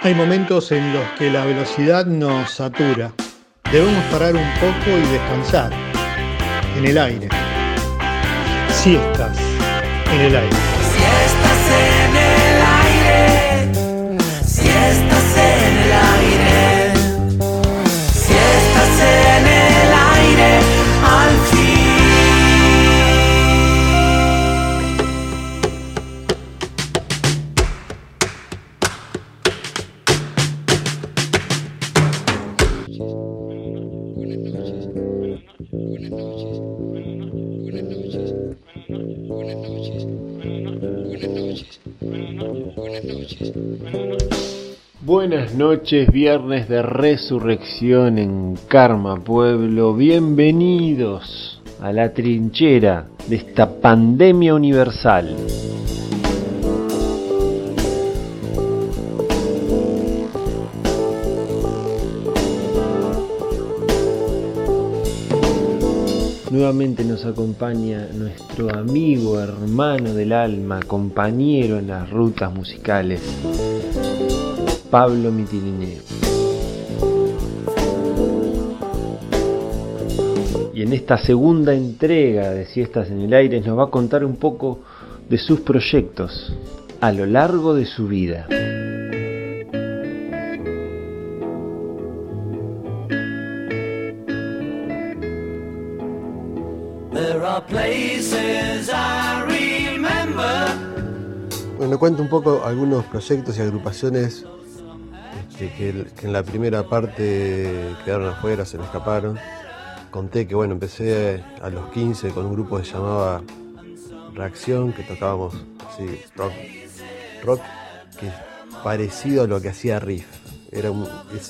Hay momentos en los que la velocidad nos satura. Debemos parar un poco y descansar. En el aire. Siestas en el aire. Buenas noches, viernes de resurrección en Karma Pueblo. Bienvenidos a la trinchera de esta pandemia universal. Nuevamente nos acompaña nuestro amigo, hermano del alma, compañero en las rutas musicales, Pablo Mitilineo. Y en esta segunda entrega de Siestas en el Aire nos va a contar un poco de sus proyectos a lo largo de su vida. Bueno, cuento un poco algunos proyectos y agrupaciones este, que, en la primera parte quedaron afuera, se me escaparon. Conté que bueno, empecé a los 15 con un grupo que se llamaba Reacción, que tocábamos así, rock, rock que es parecido a lo que hacía Riff. Era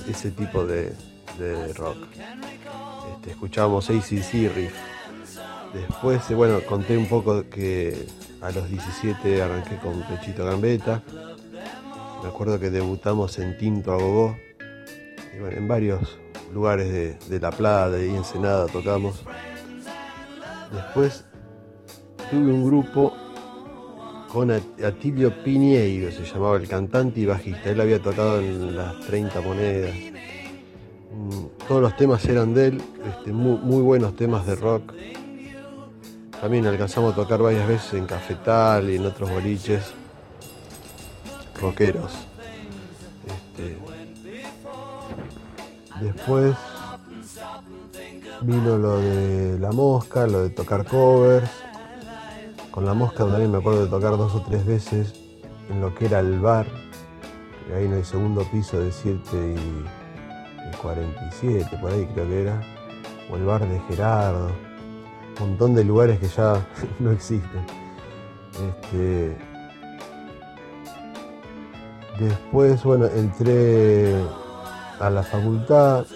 ese tipo de, de rock. Este, escuchábamos ACC Riff. Después, eh, bueno, conté un poco que a los 17 arranqué con Pechito Gambetta. Me acuerdo que debutamos en Tinto Agogó. Y bueno, en varios lugares de, La Plata y Ensenada tocamos. Después tuve un grupo con At- Atilio Piñeiro, se llamaba el cantante y bajista. Él había tocado en las 30 monedas. Mm, Todos los temas eran de él, este, muy buenos temas de rock. También alcanzamos a tocar varias veces en Cafetal y en otros boliches rockeros. Este, después vino lo de la mosca, lo de tocar covers. Con la mosca también me acuerdo de tocar dos o tres veces en lo que era el bar, ahí en el segundo piso de 7 y, y 47, por ahí creo que era. O el bar de Gerardo un montón de lugares que ya no existen. Este, después, bueno, entré a la facultad,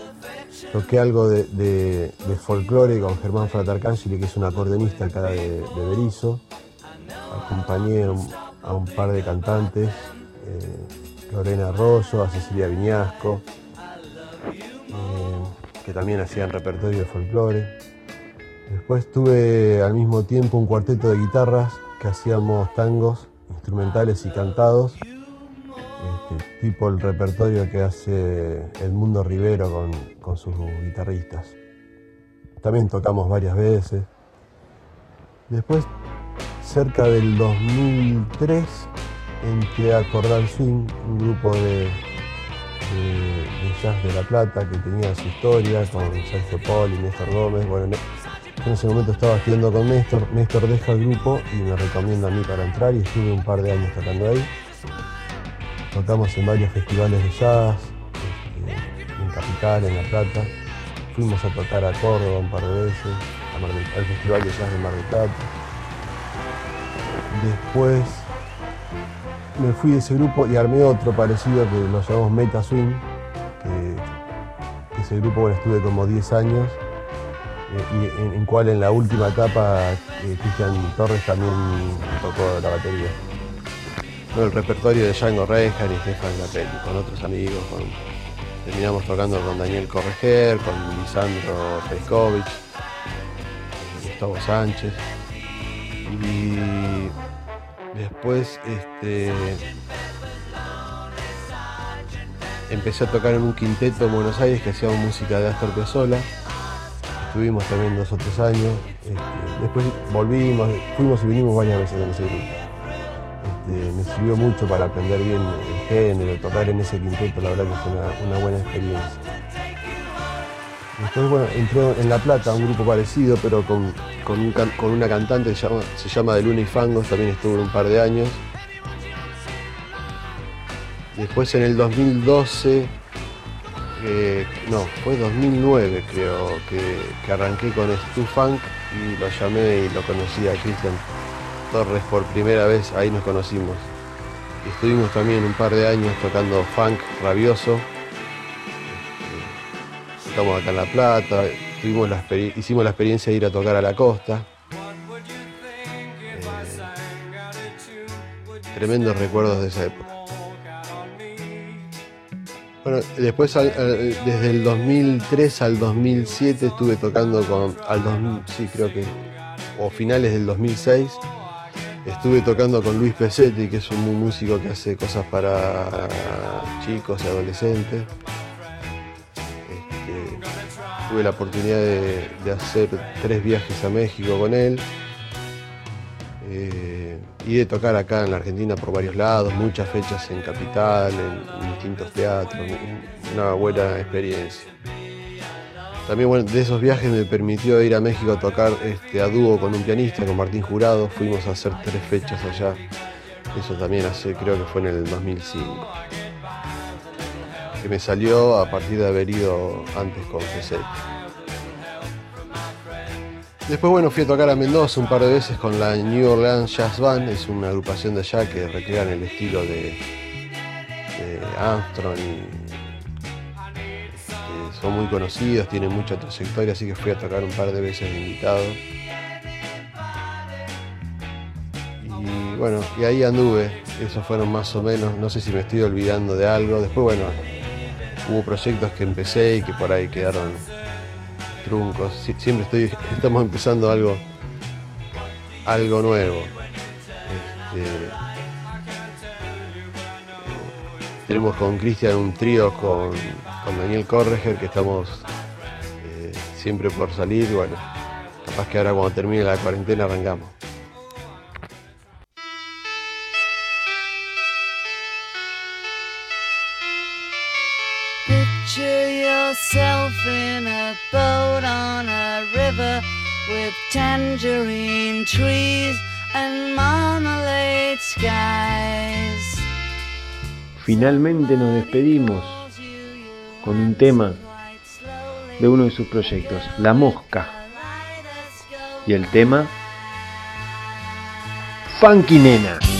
toqué algo de, de, folclore con Germán Fratarcangeli, que es un acordeonista acá de, de Berizo. Acompañé a un, par de cantantes, eh, Lorena Arroyo, a Cecilia Viñasco, eh, que también hacían repertorio de folclore. Después tuve al mismo tiempo un cuarteto de guitarras que hacíamos tangos instrumentales y cantados, este, tipo el repertorio que hace El Mundo Rivero con, con sus guitarristas. También tocamos varias veces. Después, cerca del 2003, entré a Cordal Swing, un grupo de, de- jazz de La Plata que tenía su historia con Sergio Paul y Néstor Gómez. En ese momento estaba estudiando con Néstor, Néstor deja el grupo y me recomienda a mí para entrar y estuve un par de años tocando ahí. Tocamos en varios festivales de jazz, este, en Capital, en La Plata. Fuimos a tocar a Córdoba un par de veces, al Festival de Jazz de Mar del Plata. Después me fui de ese grupo y armé otro parecido que lo llamamos Meta Swing, que, ese grupo bueno, estuve como 10 años en, en en la última etapa eh, Cristian Torres también tocó la batería. Bueno, el repertorio de Django Reinhardt y Stefan Capelli, con otros amigos, terminamos tocando con Daniel Correger, con Lisandro Peskovich, Gustavo Sánchez. Y después este, empecé a tocar en un quinteto en Buenos Aires que hacíamos música de Astor Piazzolla. Estuvimos también dos o tres años. Este, después volvimos, fuimos y vinimos varias veces con ese grupo. Este, me sirvió mucho para aprender bien el género, tocar en ese quinteto, la verdad que fue una, buena experiencia. Después, bueno, entró en La Plata, un grupo parecido, pero con, con una cantante que se llama, se llama De Luna y Fangos, también estuvo un par de años. Después en el 2012, eh, no, fue 2009 creo, que, que arranqué con Stu Funk y lo llamé y lo conocí a Cristian Torres por primera vez, ahí nos conocimos. Y estuvimos también un par de años tocando funk rabioso. Este, Estamos acá en La Plata, tuvimos la hicimos la experiencia de ir a tocar a la costa. Eh, tremendos recuerdos de esa época. Bueno, después al- al- desde el 2003 al 2007 estuve tocando con, al 2000, sí creo que, o finales del 2006, estuve tocando con Luis Pesetti, que es un músico que hace cosas para chicos y adolescentes. Este, tuve la oportunidad de, de hacer tres viajes a México con él. Eh, y de tocar acá en la Argentina por varios lados, muchas fechas en Capital, en, distintos teatros, un- una buena experiencia. También de esos viajes me permitió ir a México a tocar este, a dúo con un pianista, con Martín Jurado, fuimos a hacer tres fechas allá, eso también hace, creo que fue en el 2005. Que me salió a partir de haber ido antes con Pesetti. Después, bueno, fui a tocar a Mendoza un par de veces con la New Orleans Jazz Band, es una agrupación de allá que recrean el estilo de, de Armstrong y este, son muy conocidos, tienen mucha trayectoria, así que fui a tocar un par de veces de invitado. Y bueno, y ahí anduve, esos fueron más o menos, no sé si me estoy olvidando de algo. Después, bueno, hubo proyectos que empecé y que por ahí quedaron truncos. Sie- Siempre estoy, estamos empezando algo, algo nuevo. Este, tenemos con Cristian un trío con, con Daniel Correger que estamos eh, siempre por salir. Bueno, capaz que ahora cuando termine la cuarentena arrancamos. Yourself in a boat on a river with tangerine trees and marmalade skies. Finalmente nos despedimos con un tema de uno de sus proyectos, La Mosca. Y el tema Funky Nena.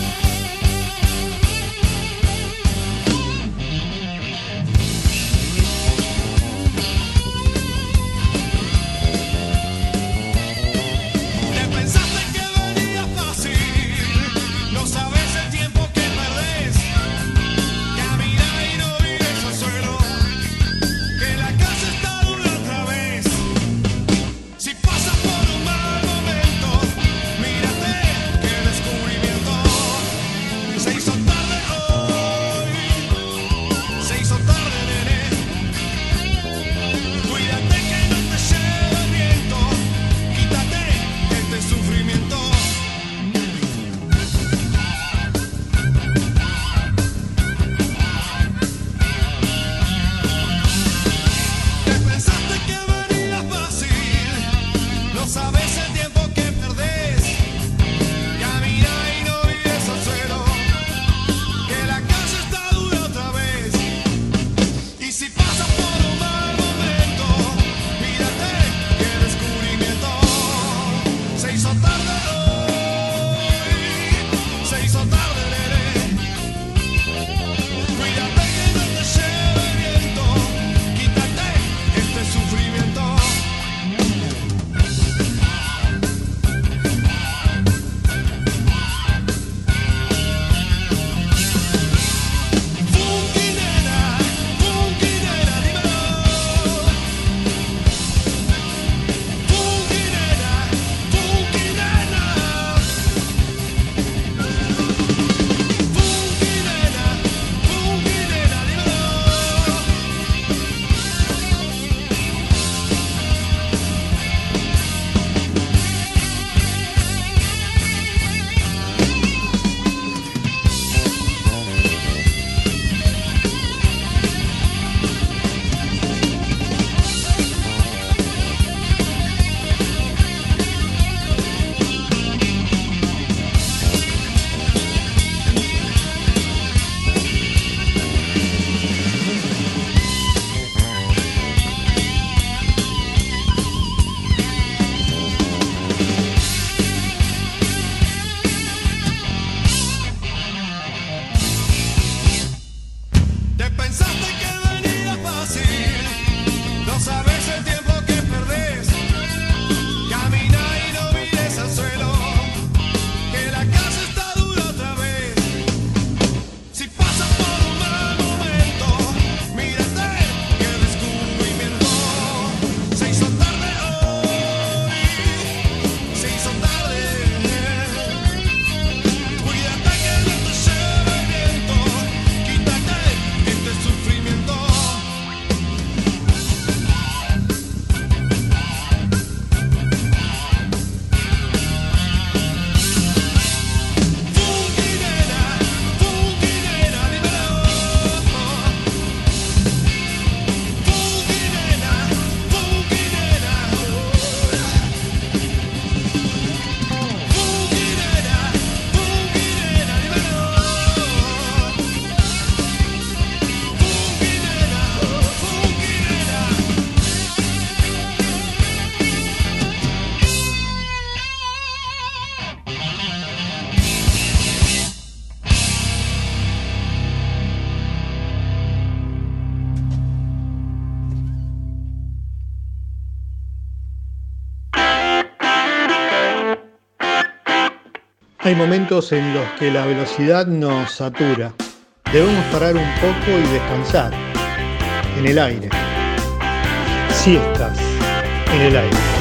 Te pensaste que Hay momentos en los que la velocidad nos satura. Debemos parar un poco y descansar en el aire. Siestas en el aire.